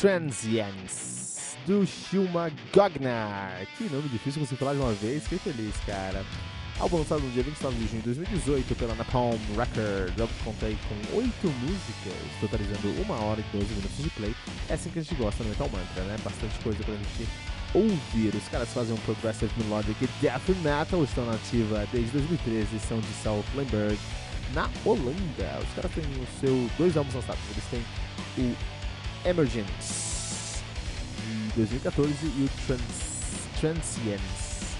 Transience, do Shuma Gognar. Que nome difícil você falar de uma vez, fiquei feliz, cara. Álbum lançado no dia 29 de junho de 2018 pela Napalm Records. Eu contei com 8 músicas, totalizando 1 hora e 12 minutos de play. É assim que a gente gosta no Metal Mantra, né? Bastante coisa pra gente ouvir. Os caras fazem um Progressive Melodic Death Metal, estão na ativa desde 2013, são de South Limburg, na Holanda. Os caras têm o seu dois álbuns lançados. Eles têm o Emergence de 2014 e o Trans, Transience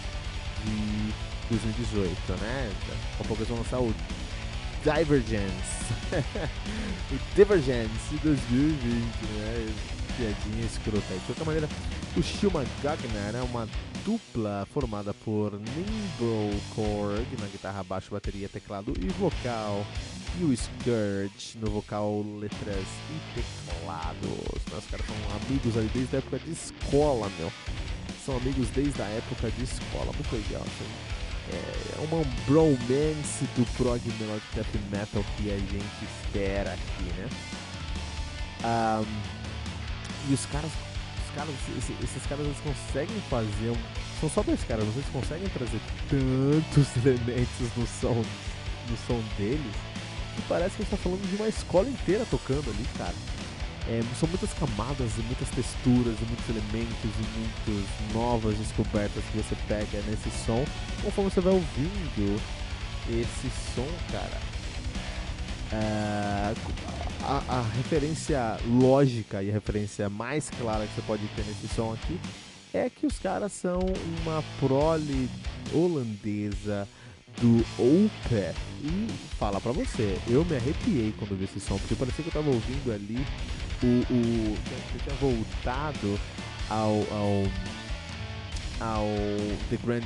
de 2018, né? Daqui a pouco eles vão lançar o Divergence. o Divergence de 2020, né? Piadinha escrota. De qualquer maneira, o Shilma Gagner é uma dupla formada por Nimble Korg na guitarra, baixo, bateria, teclado e vocal e o Scourge no vocal, letras e teclados. Os caras são amigos ali desde a época de escola, meu. São amigos desde a época de escola. Muito legal, assim. É uma bromance do prog melodic death metal que a gente espera aqui, né? Um, e os caras, caras esses, esses caras eles conseguem fazer um, são só dois caras, vocês conseguem trazer tantos elementos no som, no som deles que parece que a gente tá falando de uma escola inteira tocando ali, cara. É, são muitas camadas e muitas texturas e muitos elementos e muitas novas descobertas que você pega nesse som conforme você vai ouvindo esse som, cara. É, a, a, referência lógica e a referência mais clara que você pode ter nesse som aqui é que os caras são uma prole holandesa do Opeth. E fala pra você, eu me arrepiei quando vi esse som, porque parecia que eu tava ouvindo ali o. o eu tinha voltado ao, ao. ao The Grand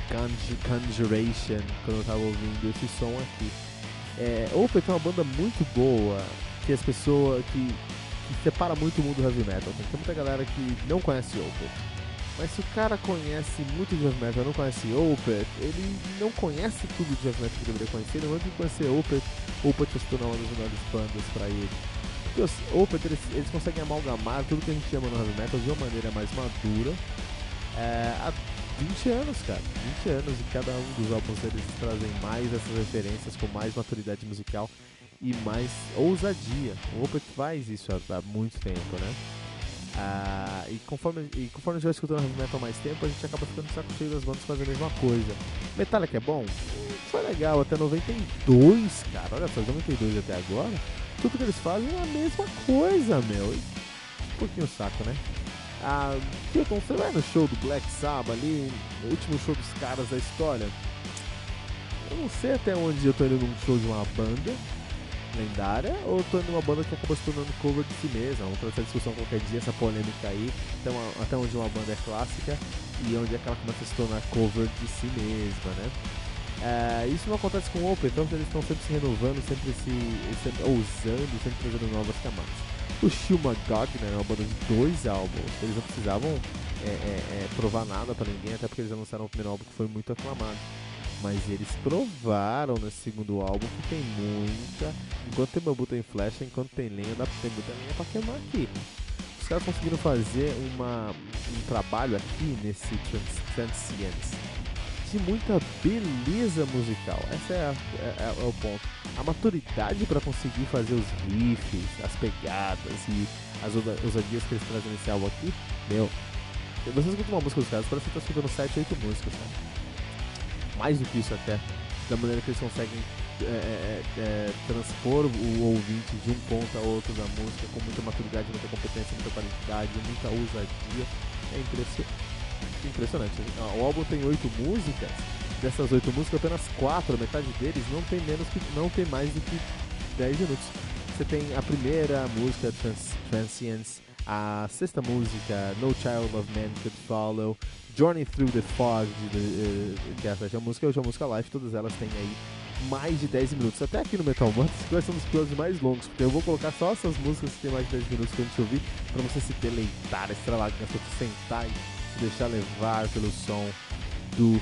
Conjuration quando eu tava ouvindo esse som aqui. É, Opeth é uma banda muito boa que as pessoas. que, que separa muito o mundo do heavy metal. Tem muita galera que não conhece Opeth mas se o cara conhece muito de heavy metal, não conhece Opeth, ele não conhece tudo de heavy metal que deveria conhecer, ele não vai conhecer Opeth, Opeth se tornar uma das melhores bandas pra ele. Porque os Opeth, eles, eles conseguem amalgamar tudo que a gente chama no heavy metal de uma maneira mais madura, é, há 20 anos, cara, 20 anos, e cada um dos álbuns deles trazem mais essas referências, com mais maturidade musical e mais ousadia. O Opeth faz isso há, há muito tempo, né? Ah, e, conforme, e conforme a gente vai escutando heavy metal mais tempo, a gente acaba ficando de saco cheio das bandas fazendo a mesma coisa. Metallica é bom? Foi legal, até 92, cara. Olha só, 92 até agora. Tudo que eles fazem é a mesma coisa, meu. Um pouquinho saco, né? Ah, Kilton, você vai no show do Black Sabbath ali, o último show dos caras da história? Eu não sei até onde eu tô indo num show de uma banda lendária ou tô numa banda que acabou se tornando cover de si mesma? Vamos trazer essa discussão qualquer dia, essa polêmica aí, uma, até onde uma banda é clássica e onde é que ela começa a se tornar cover de si mesma, né? É, isso não acontece com o Open, então eles estão sempre se renovando, sempre se sempre ousando, sempre trazendo novas camadas. O Shuma Gardner é uma banda de dois álbuns, eles não precisavam é, é, é provar nada para ninguém, até porque eles lançaram o primeiro álbum que foi muito aclamado. Mas eles provaram nesse segundo álbum que tem muita. Enquanto tem bambu tem flecha, enquanto tem lenha, dá, tem muita lenha pra queimar aqui. Os caras conseguiram fazer uma, um trabalho aqui nesse Trans De muita beleza musical. Esse é, é, é, é o ponto. A maturidade para conseguir fazer os riffs, as pegadas e as ousadias que eles trazem nesse álbum aqui, meu. Você escuta uma música dos caras, parece que tá escutando 7, 8 músicas, cara mais do que isso até, da maneira que eles conseguem é, é, é, transpor o ouvinte de um ponto a outro da música com muita maturidade, muita competência, muita qualidade, muita ousadia. É impressionante. Impressionante. O álbum tem oito músicas, dessas oito músicas, apenas quatro, metade deles, não tem menos que não tem mais do que 10 minutos. Você tem a primeira música, Trans Transience, a sexta música, No Child of Man Could Follow, Journey Through the Fog, que é a sétima música, e hoje a música live, todas elas têm aí mais de 10 minutos. Até aqui no Metal Mantra, ser um dos episódios mais longos, porque eu vou colocar só essas músicas que tem mais de 10 minutos pra gente ouvir, pra você se deleitar, estralar, pra você sentar e se deixar levar pelo som do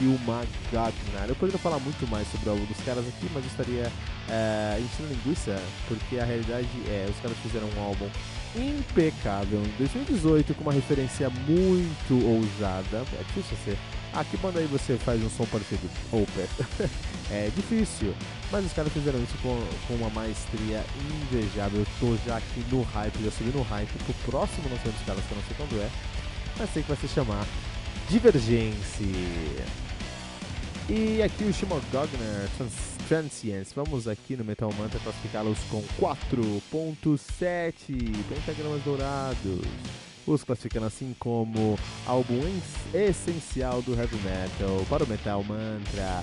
Hilma Gagnar. Eu poderia falar muito mais sobre o álbum dos caras aqui, mas eu estaria é, enchendo linguiça, porque a realidade é, os caras fizeram um álbum impecável em 2018 com uma referência muito ousada. É difícil ser. Ah, que banda aí você faz um som parecido? Ou é difícil. Mas os caras fizeram isso com, com uma maestria invejável. Eu tô já aqui no hype, já subi no hype pro próximo lançamento dos caras, que eu não sei quando é. Mas sei que vai se chamar Divergência. E aqui o Shimo Gogner Transience. Vamos aqui no Metal Mantra classificá-los com 4.7 pentagramas dourados. Os classificando assim como álbum essencial do heavy metal para o Metal Mantra.